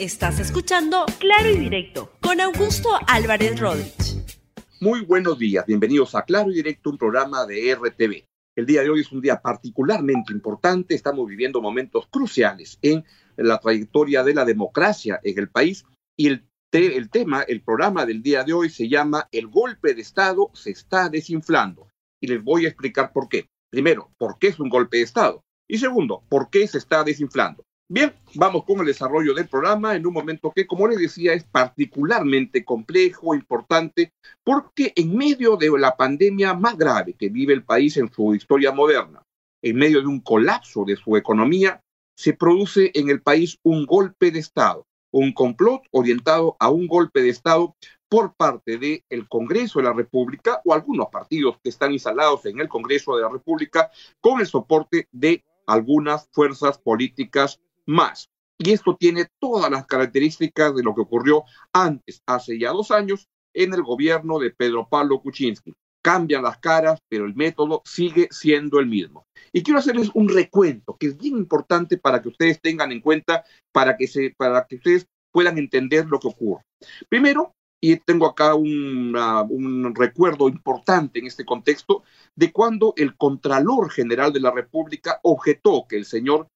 Estás escuchando Claro y Directo con Augusto Álvarez Rodríguez. Muy buenos días, bienvenidos a Claro y Directo, un programa de RTV. El día de hoy es un día particularmente importante, estamos viviendo momentos cruciales en la trayectoria de la democracia en el país y el, el tema, el programa del día de hoy se llama El golpe de Estado se está desinflando y les voy a explicar por qué. Primero, ¿por qué es un golpe de Estado? Y segundo, ¿por qué se está desinflando? Bien, vamos con el desarrollo del programa en un momento que, como les decía, es particularmente complejo, importante, porque en medio de la pandemia más grave que vive el país en su historia moderna, en medio de un colapso de su economía, se produce en el país un golpe de Estado, un complot orientado a un golpe de Estado por parte del el Congreso de la República o algunos partidos que están instalados en el Congreso de la República con el soporte de algunas fuerzas políticas más. Y esto tiene todas las características de lo que ocurrió antes, hace ya dos años, en el gobierno de Pedro Pablo Kuczynski. Cambian las caras, pero el método sigue siendo el mismo. Y quiero hacerles un recuento que es bien importante para que ustedes tengan en cuenta, para que, se, para que ustedes puedan entender lo que ocurre. Primero, y tengo acá un recuerdo importante en este contexto, de cuando el Contralor General de la República objetó que el señor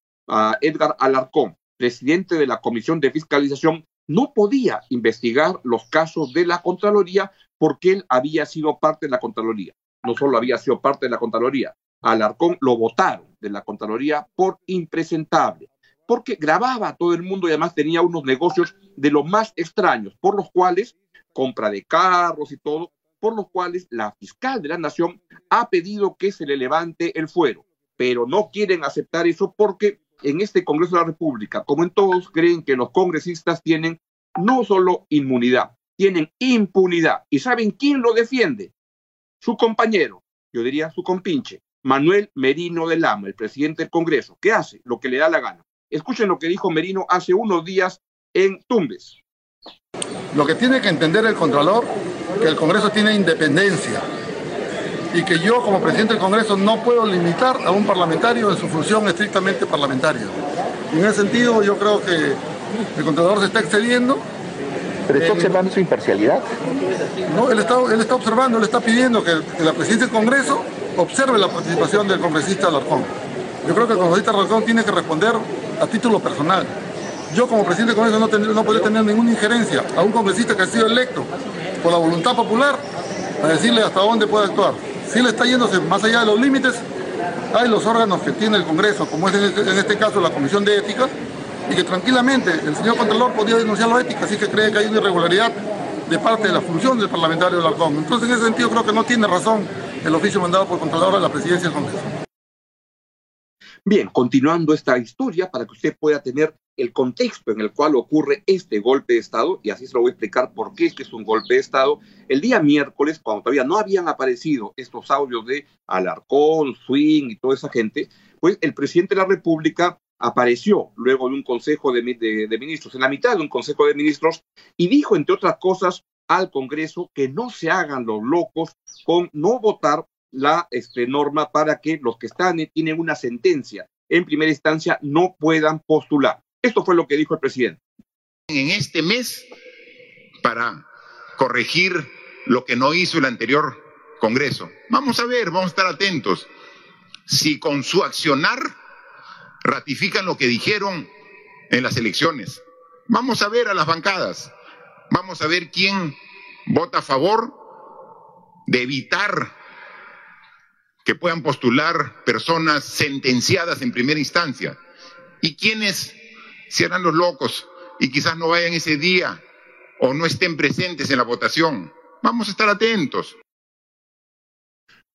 Edgar Alarcón, presidente de la Comisión de Fiscalización, no podía investigar los casos de la Contraloría porque él había sido parte de la Contraloría. No solo había sido parte de la Contraloría, Alarcón lo votaron de la Contraloría por impresentable, porque grababa a todo el mundo y además tenía unos negocios de los más extraños, por los cuales, compra de carros y todo, por los cuales la fiscal de la Nación ha pedido que se le levante el fuero, pero no quieren aceptar eso porque en este Congreso de la República, como en todos, creen que los congresistas tienen no solo inmunidad, tienen impunidad. ¿Y saben quién lo defiende? Su compañero, yo diría su compinche, Manuel Merino de Lama, el presidente del Congreso, que hace lo que le da la gana. Escuchen lo que dijo Merino hace unos días en Tumbes. Lo que tiene que entender el Contralor, que el Congreso tiene independencia, y que yo como presidente del Congreso no puedo limitar a un parlamentario en su función estrictamente parlamentaria. en ese sentido yo creo que el Contralor se está excediendo. ¿Pero está observando su imparcialidad? No, él está, él está observando, él está pidiendo que, la presidencia del Congreso observe la participación del congresista Alarcón. Yo creo que el congresista Alarcón tiene que responder a título personal. Yo como presidente del Congreso no, ten, no puedo tener ninguna injerencia a un congresista que ha sido electo por la voluntad popular a decirle hasta dónde puede actuar si él está yéndose más allá de los límites, hay los órganos que tiene el Congreso, como es en este, este, caso la Comisión de Ética, y que tranquilamente el señor Contralor podía denunciar la ética, así que cree que hay una irregularidad de parte de la función del parlamentario del Arcón. Entonces, en ese sentido, creo que no tiene razón el oficio mandado por Contralor a la presidencia del Congreso. Bien, continuando esta historia para que usted pueda tener el contexto en el cual ocurre este golpe de Estado, y así se lo voy a explicar por qué es que es un golpe de Estado, el día miércoles, cuando todavía no habían aparecido estos audios de Alarcón, Swing y toda esa gente, pues el presidente de la República apareció luego de un consejo de, ministros, en la mitad de un consejo de ministros, y dijo, entre otras cosas, al Congreso que no se hagan los locos con no votar la este, norma para que los que están tienen una sentencia en primera instancia no puedan postular. Esto fue lo que dijo el presidente. En este mes, para corregir lo que no hizo el anterior Congreso. Vamos a ver, vamos a estar atentos. Si con su accionar ratifican lo que dijeron en las elecciones. Vamos a ver a las bancadas. Vamos a ver quién vota a favor de evitar que puedan postular personas sentenciadas en primera instancia y quienes serán los locos y quizás no vayan ese día o no estén presentes en la votación. Vamos a estar atentos.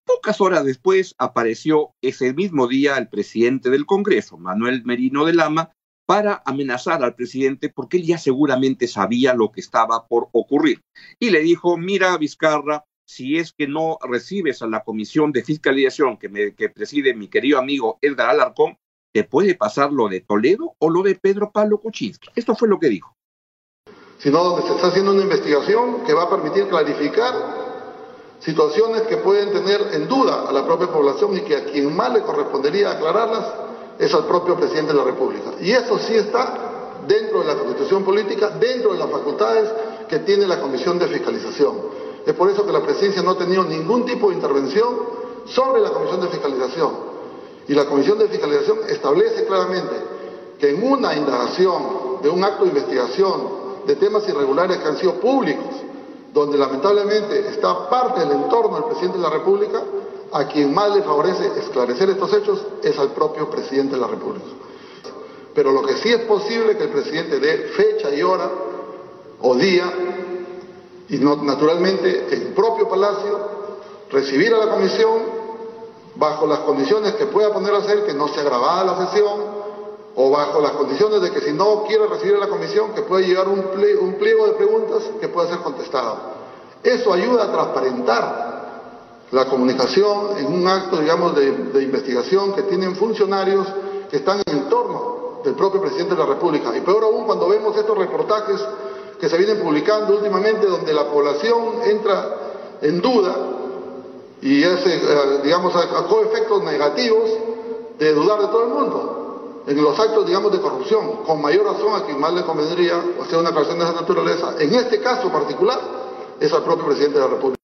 Pocas horas después apareció ese mismo día el presidente del Congreso, Manuel Merino de Lama, para amenazar al presidente porque él ya seguramente sabía lo que estaba por ocurrir. Y le dijo, mira, Vizcarra, si es que no recibes a la comisión de fiscalización que, preside mi querido amigo Edgar Alarcón, te puede pasar lo de Toledo o lo de Pedro Pablo Kuczynski. Esto fue lo que dijo. Sino donde se está haciendo una investigación que va a permitir clarificar situaciones que pueden tener en duda a la propia población y que a quien más le correspondería aclararlas es al propio presidente de la República. Y eso sí está dentro de la constitución política, dentro de las facultades que tiene la Comisión de Fiscalización. Es por eso que la presidencia no ha tenido ningún tipo de intervención sobre la Comisión de Fiscalización. Y la Comisión de Fiscalización establece claramente que en una indagación de un acto de investigación de temas irregulares que han sido públicos, donde lamentablemente está parte del entorno del presidente de la República, a quien más le favorece esclarecer estos hechos es al propio presidente de la República. Pero lo que sí es posible que el presidente dé fecha y hora o día, y no, naturalmente el propio Palacio, recibir a la comisión bajo las condiciones que pueda poner a hacer, que no sea grabada la sesión, o bajo las condiciones de que si no quiere recibir a la comisión, que pueda llegar un, pliego, de preguntas que pueda ser contestado. Eso ayuda a transparentar la comunicación en un acto, digamos, de, de, investigación que tienen funcionarios que están en el entorno del propio presidente de la República. Y peor aún cuando vemos estos reportajes que se vienen publicando últimamente donde la población entra en duda y hace, eh, digamos, a efectos negativos de dudar de todo el mundo en los actos, digamos, de corrupción, con mayor razón a quien más le convendría hacer una aclaración de esa naturaleza, en este caso particular, es al propio presidente de la República.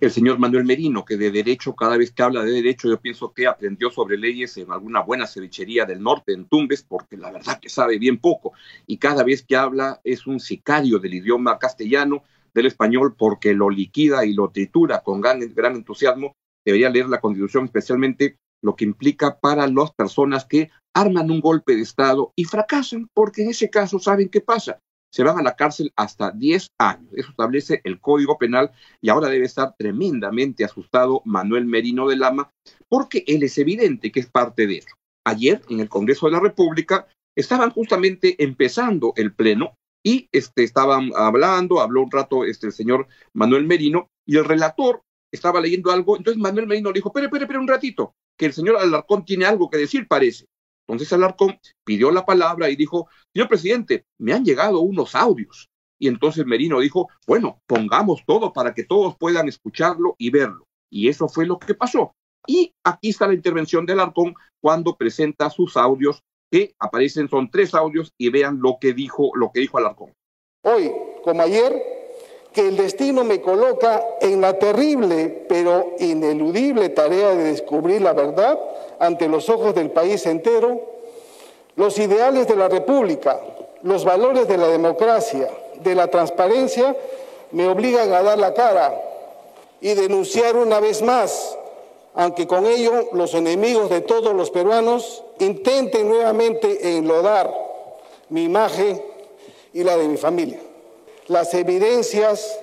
El señor Manuel Merino, que de derecho, cada vez que habla de derecho, yo pienso que aprendió sobre leyes en alguna buena cevichería del norte, en Tumbes, porque la verdad que sabe bien poco, y cada vez que habla es un sicario del idioma castellano, del español, porque lo liquida y lo tritura con gran, gran entusiasmo. Debería leer la Constitución, especialmente lo que implica para las personas que arman un golpe de Estado y fracasan, porque en ese caso, ¿saben qué pasa? Se van a la cárcel hasta 10 años. Eso establece el Código Penal y ahora debe estar tremendamente asustado Manuel Merino de Lama, porque él es evidente que es parte de eso. Ayer, en el Congreso de la República, estaban justamente empezando el pleno y este, estaban hablando, habló un rato este, el señor Manuel Merino y el relator estaba leyendo algo, entonces Manuel Merino le dijo, espere, espere, espere un ratito, que el señor Alarcón tiene algo que decir, parece. Entonces Alarcón pidió la palabra y dijo, señor presidente, me han llegado unos audios. Y entonces Merino dijo, bueno, pongamos todo para que todos puedan escucharlo y verlo. Y eso fue lo que pasó. Y aquí está la intervención de Alarcón cuando presenta sus audios, que aparecen, son tres audios, y vean lo que dijo, lo que dijo Alarcón. Hoy, como ayer, que el destino me coloca en la terrible pero ineludible tarea de descubrir la verdad ante los ojos del país entero, los ideales de la República, los valores de la democracia, de la transparencia, me obligan a dar la cara y denunciar una vez más, aunque con ello los enemigos de todos los peruanos intenten nuevamente enlodar mi imagen y la de mi familia las evidencias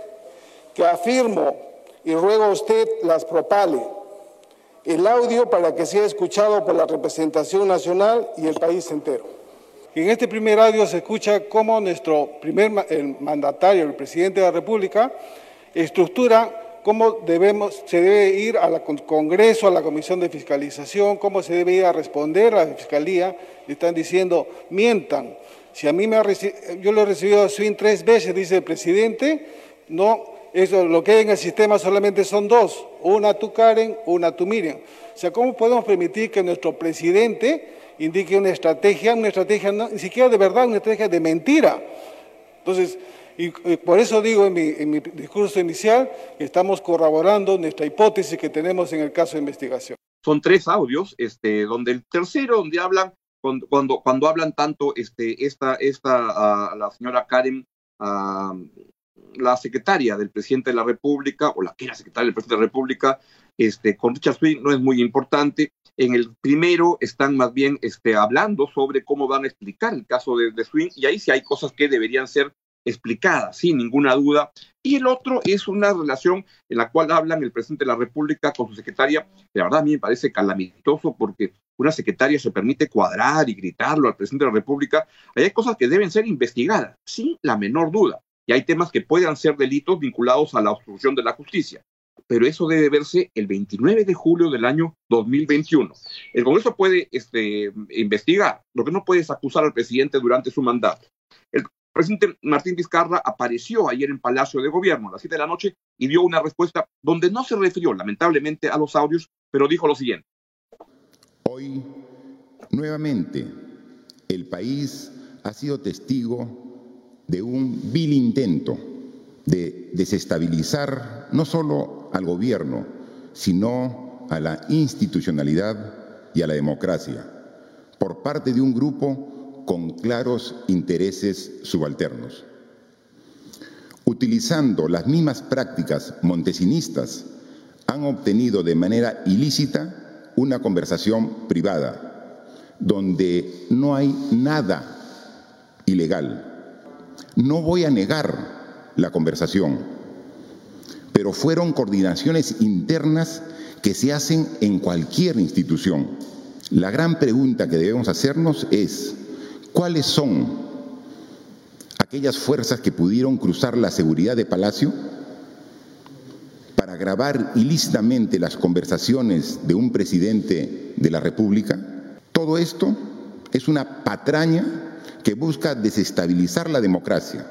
que afirmo y ruego a usted las propale. El audio para que sea escuchado por la representación nacional y el país entero. En este primer audio se escucha cómo nuestro primer mandatario, el presidente de la República, estructura cómo debemos, se debe ir al Congreso, a la Comisión de Fiscalización, cómo se debe ir a responder a la Fiscalía. Le están diciendo, mientan, si a mí me ha yo lo he recibido a Swin tres veces, dice el presidente, no, eso, lo que hay en el sistema solamente son dos, una tú Karen, una tú Miriam. O sea, ¿cómo podemos permitir que nuestro presidente indique una estrategia, una estrategia ni siquiera de verdad, una estrategia de mentira? Entonces, y, por eso digo en mi, en mi, discurso inicial que estamos corroborando nuestra hipótesis que tenemos en el caso de investigación. Son tres audios, este, donde el tercero, donde hablan cuando, cuando, hablan tanto este, esta, esta la señora Karen, la secretaria del presidente de la República, o la que era secretaria del presidente de la República, este, con Richard Swing no es muy importante. En el primero están más bien este, hablando sobre cómo van a explicar el caso de, de Swing, y ahí sí hay cosas que deberían ser explicada, sin ninguna duda. Y el otro es una relación en la cual hablan el presidente de la República con su secretaria. La verdad a mí me parece calamitoso porque una secretaria se permite cuadrar y gritarlo al presidente de la República. hay cosas que deben ser investigadas, sin la menor duda. Y hay temas que puedan ser delitos vinculados a la obstrucción de la justicia. Pero eso debe verse el 29 de julio del año 2021. El Congreso puede este, investigar, lo que no puede es acusar al presidente durante su mandato. Presidente Martín Vizcarra apareció ayer en Palacio de Gobierno a las 7 de la noche y dio una respuesta donde no se refirió lamentablemente a los audios, pero dijo lo siguiente. Hoy, nuevamente, el país ha sido testigo de un vil intento de desestabilizar no solo al gobierno, sino a la institucionalidad y a la democracia por parte de un grupo con claros intereses subalternos. Utilizando las mismas prácticas montesinistas, han obtenido de manera ilícita una conversación privada, donde no hay nada ilegal. No voy a negar la conversación, pero fueron coordinaciones internas que se hacen en cualquier institución. La gran pregunta que debemos hacernos es, ¿cuáles son aquellas fuerzas que pudieron cruzar la seguridad de Palacio para grabar ilícitamente las conversaciones de un presidente de la República? Todo esto es una patraña que busca desestabilizar la democracia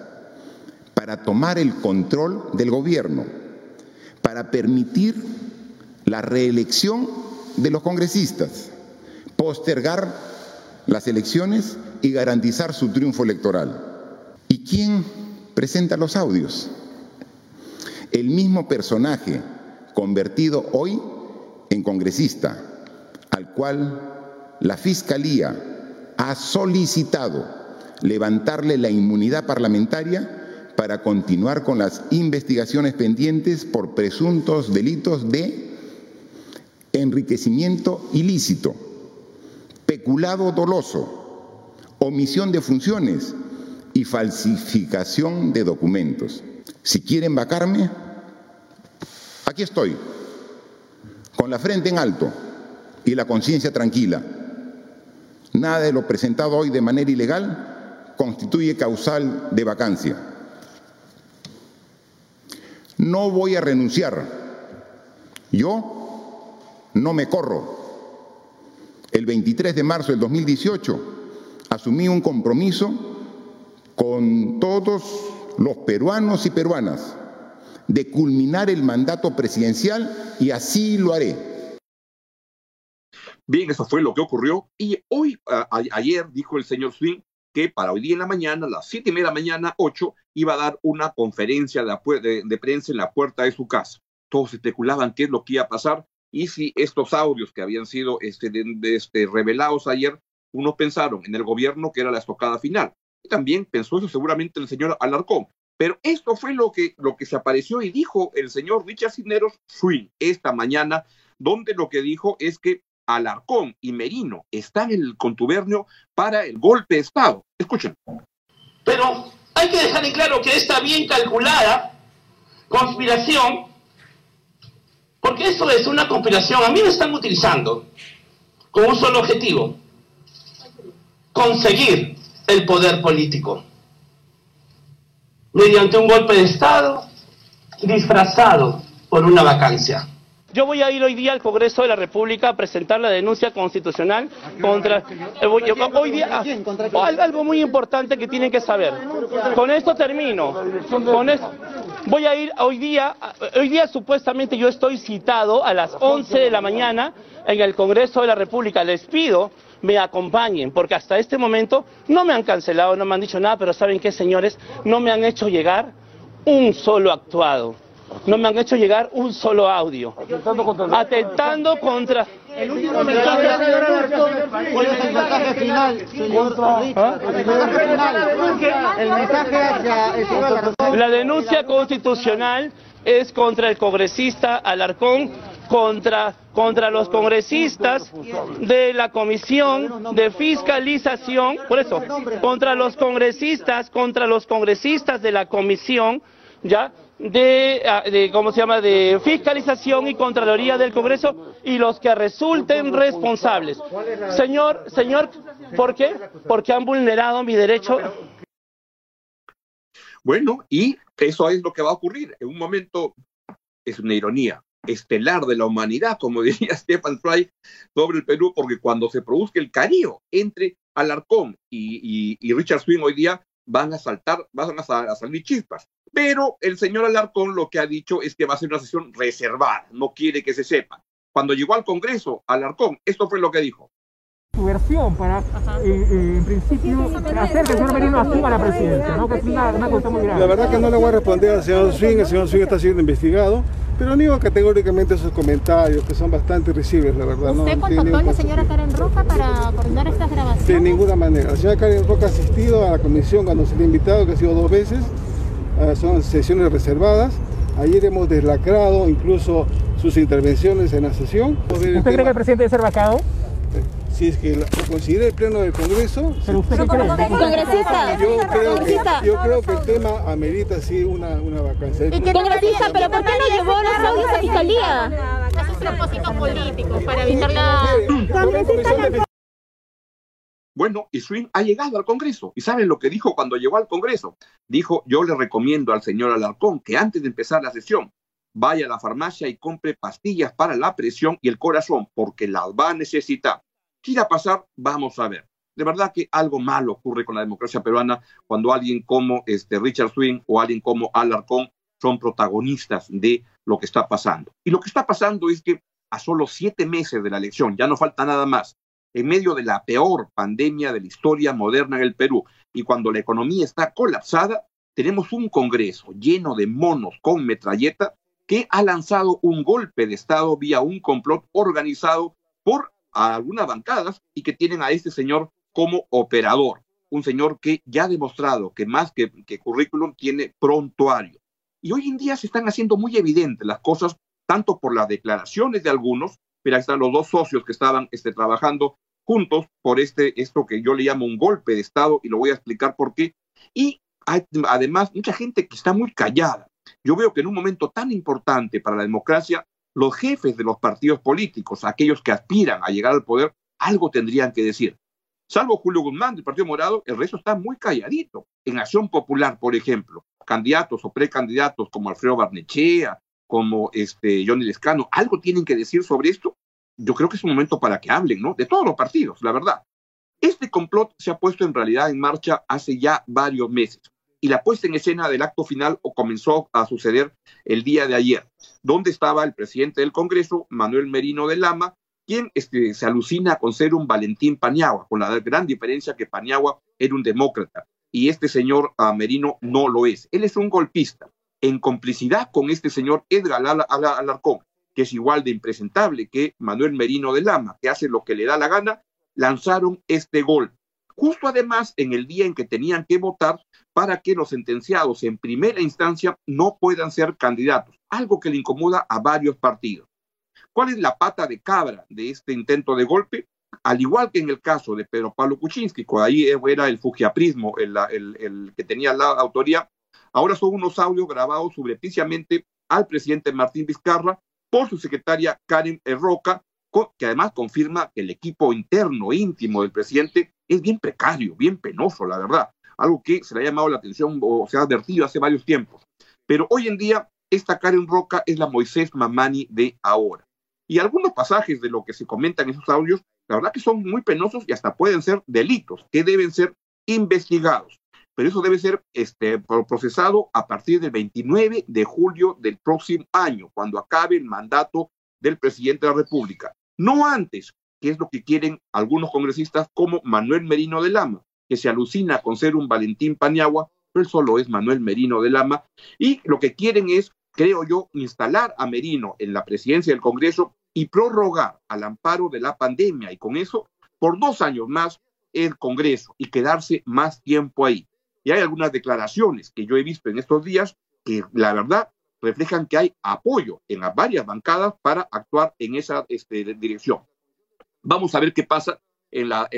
para tomar el control del gobierno, para permitir la reelección de los congresistas postergar las elecciones y garantizar su triunfo electoral. ¿Y quién presenta los audios? El mismo personaje convertido hoy en congresista, al cual la Fiscalía ha solicitado levantarle la inmunidad parlamentaria para continuar con las investigaciones pendientes por presuntos delitos de enriquecimiento ilícito peculado doloso, omisión de funciones y falsificación de documentos. Si quieren vacarme, aquí estoy, con la frente en alto y la conciencia tranquila. Nada de lo presentado hoy de manera ilegal constituye causal de vacancia. No voy a renunciar. Yo no me corro el 23 de marzo del 2018 asumí un compromiso con todos los peruanos y peruanas de culminar el mandato presidencial y así lo haré. Bien, eso fue lo que ocurrió y hoy, ayer dijo el señor Swing que para hoy día en la mañana, a las siete y media de la mañana, ocho, iba a dar una conferencia de, de prensa en la puerta de su casa. Todos especulaban qué es lo que iba a pasar y si estos audios que habían sido este, este, revelados ayer, unos pensaron en el gobierno que era la estocada final. Y también pensó eso seguramente el señor Alarcón. Pero esto fue lo que, lo que se apareció y dijo el señor Richard Cisneros Swing esta mañana, donde lo que dijo es que Alarcón y Merino están en el contubernio para el golpe de Estado. Escuchen. Pero hay que dejar en claro que esta bien calculada conspiración porque eso es una conspiración. A mí me están utilizando con un solo objetivo. Conseguir el poder político. Mediante un golpe de Estado disfrazado por una vacancia. Yo voy a ir hoy día al Congreso de la República a presentar la denuncia constitucional contra... Eh, hoy día, ah, algo muy importante que tienen que saber. Con esto termino. Con esto, voy a ir hoy día, hoy día supuestamente yo estoy citado a las 11 de la mañana en el Congreso de la República. Les pido me acompañen, porque hasta este momento no me han cancelado, no me han dicho nada, pero ¿saben qué, señores? No me han hecho llegar un solo actuado no me han hecho llegar un solo audio. Atentando contra... El último mensaje, ¿Cuál es el mensaje final, señor ¿Ah? El mensaje final. El La denuncia constitucional es contra el congresista Alarcón, contra, contra los congresistas de la Comisión de Fiscalización, por eso, contra los congresistas, contra los congresistas de la Comisión, ¿ya? De, ah, de, ¿cómo se llama?, de fiscalización y contraloría del Congreso y los que resulten responsables. Señor, señor, ¿por qué? Porque han vulnerado mi derecho. Bueno, y eso es lo que va a ocurrir. En un momento, es una ironía, estelar de la humanidad, como diría Stefan Fry sobre el Perú, porque cuando se produzca el carío entre Alarcón y, y, Richard Swing hoy día, van a saltar, van a, a salir chispas. Pero el señor Alarcón lo que ha dicho es que va a ser una sesión reservada, no quiere que se sepa. Cuando llegó al Congreso, Alarcón, esto fue lo que dijo. Su versión para, eh, eh, en principio, hacer que el señor Merino asuma la presidencia, ¿no? que es una, una cuestión muy grave. La verdad que no le voy a responder al señor Swing, el señor Swing está siendo investigado, pero niego categóricamente esos comentarios que son bastante risibles, la verdad. ¿Usted no, contactó a la señora Karen Roca para coordinar estas grabaciones? De ninguna manera. La señora Karen Roca ha asistido a la comisión cuando se le ha invitado, que ha sido dos veces, ah, son sesiones reservadas. Ayer hemos deslacrado incluso sus intervenciones en la sesión. ¿Usted cree que el presidente debe ser vacado? Si es que lo considera el Pleno del Congreso. ¿Pero usted qué cree? Congresista. Yo creo, que, yo creo que el tema amerita sí una, una vacancia. ¿Y congresista? ¿Pero por qué no llevó los audios a fiscalía? Es un propósito político para evitar la... Bueno, y Swing ha llegado al Congreso. ¿Y saben lo que dijo cuando llegó al Congreso? Dijo, yo le recomiendo al señor Alarcón que antes de empezar la sesión vaya a la farmacia y compre pastillas para la presión y el corazón, porque las va a necesitar. ¿Qué irá pasar? Vamos a ver. De verdad que algo malo ocurre con la democracia peruana cuando alguien como este Richard Swing o alguien como Alarcón son protagonistas de lo que está pasando. Y lo que está pasando es que a solo siete meses de la elección, ya no falta nada más, en medio de la peor pandemia de la historia moderna en el Perú y cuando la economía está colapsada, tenemos un Congreso lleno de monos con metralleta que ha lanzado un golpe de Estado vía un complot organizado por a algunas bancadas y que tienen a este señor como operador, un señor que ya ha demostrado que más que, que currículum tiene prontuario. Y hoy en día se están haciendo muy evidentes las cosas, tanto por las declaraciones de algunos, pero ahí están los dos socios que estaban este, trabajando juntos por este, esto que yo le llamo un golpe de Estado, y lo voy a explicar por qué. Y hay, además, mucha gente que está muy callada. Yo veo que en un momento tan importante para la democracia, los jefes de los partidos políticos, aquellos que aspiran a llegar al poder, algo tendrían que decir. Salvo Julio Guzmán del Partido Morado, el resto está muy calladito. En Acción Popular, por ejemplo, candidatos o precandidatos como Alfredo Barnechea, como este Johnny Lescano, algo tienen que decir sobre esto. Yo creo que es un momento para que hablen, ¿no? De todos los partidos, la verdad. Este complot se ha puesto en realidad en marcha hace ya varios meses y la puesta en escena del acto final comenzó a suceder el día de ayer, donde estaba el presidente del Congreso, Manuel Merino de Lama, quien este, se alucina con ser un Valentín Paniagua, con la gran diferencia que Paniagua era un demócrata y este señor uh, Merino no lo es. Él es un golpista, en complicidad con este señor Edgar Alarcón, que es igual de impresentable que Manuel Merino de Lama, que hace lo que le da la gana, lanzaron este golpe justo además en el día en que tenían que votar para que los sentenciados en primera instancia no puedan ser candidatos, algo que le incomoda a varios partidos. ¿Cuál es la pata de cabra de este intento de golpe? Al igual que en el caso de Pedro Pablo Kuczynski, cuando ahí era el fugiaprismo el, el, que tenía la autoría, ahora son unos audios grabados subrepticiamente al presidente Martín Vizcarra por su secretaria Karen Roca, que además confirma que el equipo interno íntimo del presidente es bien precario, bien penoso, la verdad. Algo que se le ha llamado la atención o se ha advertido hace varios tiempos. Pero hoy en día, esta Karen Roca es la Moisés Mamani de ahora. Y algunos pasajes de lo que se comenta en esos audios, la verdad que son muy penosos y hasta pueden ser delitos que deben ser investigados. Pero eso debe ser este, procesado a partir del 29 de julio del próximo año, cuando acabe el mandato del presidente de la República. No antes, que es lo que quieren algunos congresistas como Manuel Merino de Lama, que se alucina con ser un Valentín Paniagua, pero él solo es Manuel Merino de Lama, y lo que quieren es, creo yo, instalar a Merino en la presidencia del Congreso y prorrogar al amparo de la pandemia, y con eso, por dos años más, el Congreso y quedarse más tiempo ahí. Y hay algunas declaraciones que yo he visto en estos días que la verdad reflejan que hay apoyo en las varias bancadas para actuar en esa este, dirección. Vamos a ver qué pasa en la,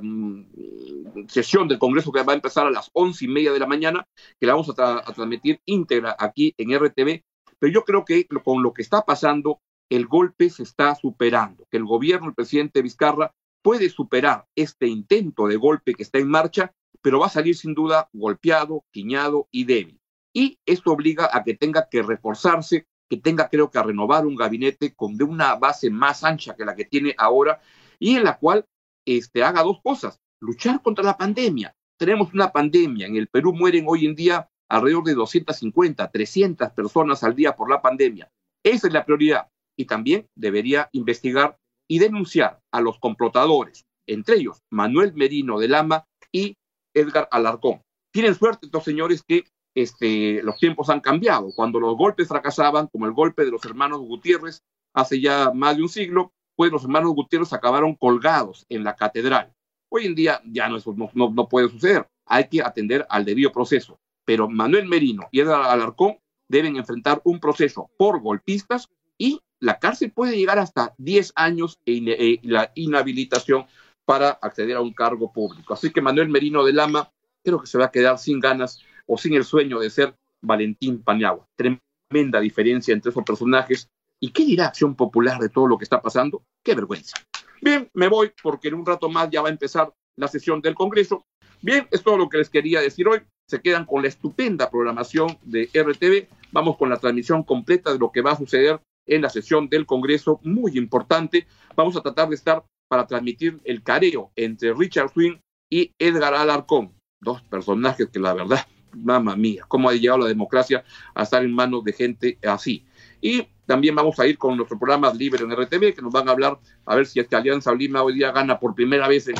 mm, sesión del Congreso que va a empezar a las once y media de la mañana, que la vamos a, transmitir íntegra aquí en RTV. Pero yo creo que con lo que está pasando, el golpe se está superando, que el gobierno, el presidente Vizcarra, puede superar este intento de golpe que está en marcha, pero va a salir sin duda golpeado, quiñado y débil. Y esto obliga a que tenga que reforzarse que tenga, creo que, a renovar un gabinete con de una base más ancha que la que tiene ahora y en la cual este, haga dos cosas, luchar contra la pandemia. Tenemos una pandemia, en el Perú mueren hoy en día alrededor de 250, 300 personas al día por la pandemia. Esa es la prioridad. Y también debería investigar y denunciar a los complotadores, entre ellos Manuel Merino de Lama y Edgar Alarcón. Tienen suerte estos señores que este, los tiempos han cambiado. Cuando los golpes fracasaban, como el golpe de los hermanos Gutiérrez hace ya más de un siglo, pues los hermanos Gutiérrez acabaron colgados en la catedral. Hoy en día ya no, eso no, no puede suceder. Hay que atender al debido proceso. Pero Manuel Merino y Edgar Alarcón deben enfrentar un proceso por golpistas y la cárcel puede llegar hasta 10 años e, e la inhabilitación para acceder a un cargo público. Así que Manuel Merino de Lama creo que se va a quedar sin ganas o sin el sueño de ser Valentín Paniagua. Tremenda diferencia entre esos personajes. ¿Y qué dirá Acción Popular de todo lo que está pasando? ¡Qué vergüenza! Bien, me voy porque en un rato más ya va a empezar la sesión del Congreso. Bien, es todo lo que les quería decir hoy. Se quedan con la estupenda programación de RTV. Vamos con la transmisión completa de lo que va a suceder en la sesión del Congreso, muy importante. Vamos a tratar de estar para transmitir el careo entre Richard Swing y Edgar Alarcón, dos personajes que la verdad mamá mía, cómo ha llegado la democracia a estar en manos de gente así. Y también vamos a ir con nuestro programa Libre en RTV, que nos van a hablar a ver si esta Alianza Lima hoy día gana por primera vez en,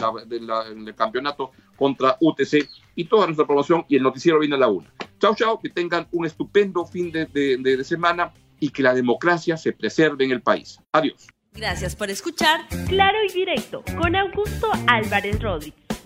el campeonato contra UTC y toda nuestra promoción y el noticiero viene a la una. Chao, chao, que tengan un estupendo fin de, de semana y que la democracia se preserve en el país. Adiós. Gracias por escuchar Claro y Directo con Augusto Álvarez Rodríguez.